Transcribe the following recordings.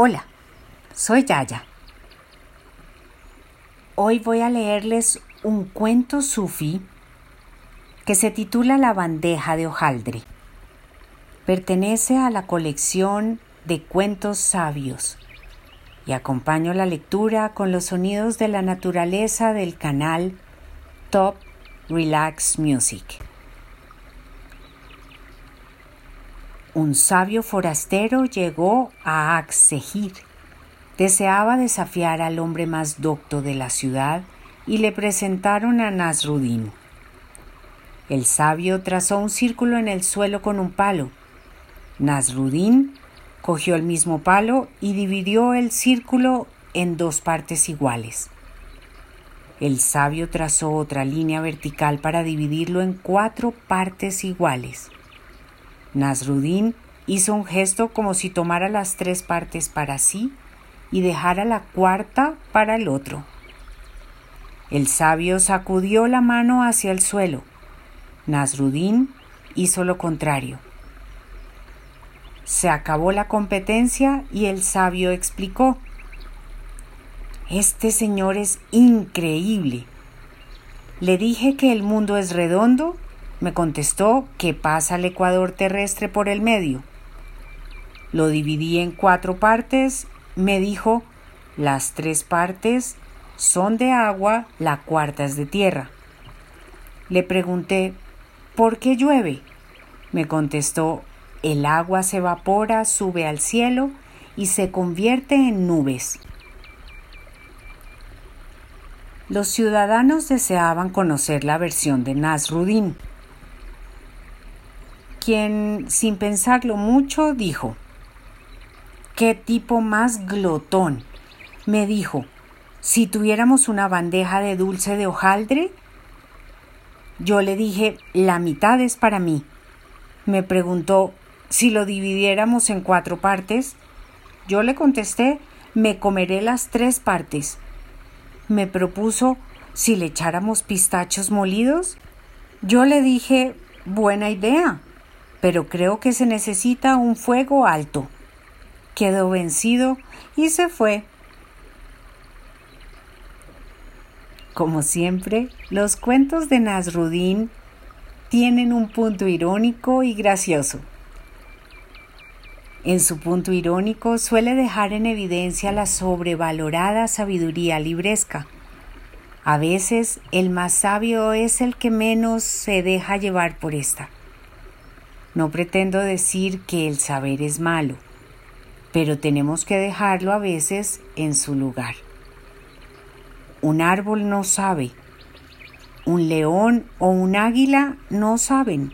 Hola, soy Yaya. Hoy voy a leerles un cuento sufi que se titula La bandeja de hojaldre. Pertenece a la colección de cuentos sabios y acompaño la lectura con los sonidos de la naturaleza del canal Top Relax Music. Un sabio forastero llegó a Aksehir. Deseaba desafiar al hombre más docto de la ciudad y le presentaron a Nasruddin. El sabio trazó un círculo en el suelo con un palo. Nasruddin cogió el mismo palo y dividió el círculo en dos partes iguales. El sabio trazó otra línea vertical para dividirlo en cuatro partes iguales. Nasruddin hizo un gesto como si tomara las tres partes para sí y dejara la cuarta para el otro. El sabio sacudió la mano hacia el suelo. Nasruddin hizo lo contrario. Se acabó la competencia y el sabio explicó. Este señor es increíble. Le dije que el mundo es redondo me contestó que pasa el ecuador terrestre por el medio. Lo dividí en cuatro partes. Me dijo, las tres partes son de agua, la cuarta es de tierra. Le pregunté, ¿por qué llueve? Me contestó, el agua se evapora, sube al cielo y se convierte en nubes. Los ciudadanos deseaban conocer la versión de Nasruddin quien, sin pensarlo mucho, dijo, ¿Qué tipo más glotón? Me dijo, si tuviéramos una bandeja de dulce de hojaldre, yo le dije, la mitad es para mí. Me preguntó, si lo dividiéramos en cuatro partes, yo le contesté, me comeré las tres partes. Me propuso, si le echáramos pistachos molidos, yo le dije, buena idea pero creo que se necesita un fuego alto. Quedó vencido y se fue. Como siempre, los cuentos de Nasruddin tienen un punto irónico y gracioso. En su punto irónico suele dejar en evidencia la sobrevalorada sabiduría libresca. A veces el más sabio es el que menos se deja llevar por esta. No pretendo decir que el saber es malo, pero tenemos que dejarlo a veces en su lugar. Un árbol no sabe, un león o un águila no saben,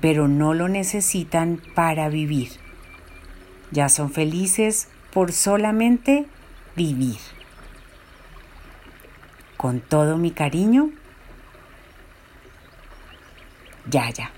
pero no lo necesitan para vivir. Ya son felices por solamente vivir. Con todo mi cariño, ya, ya.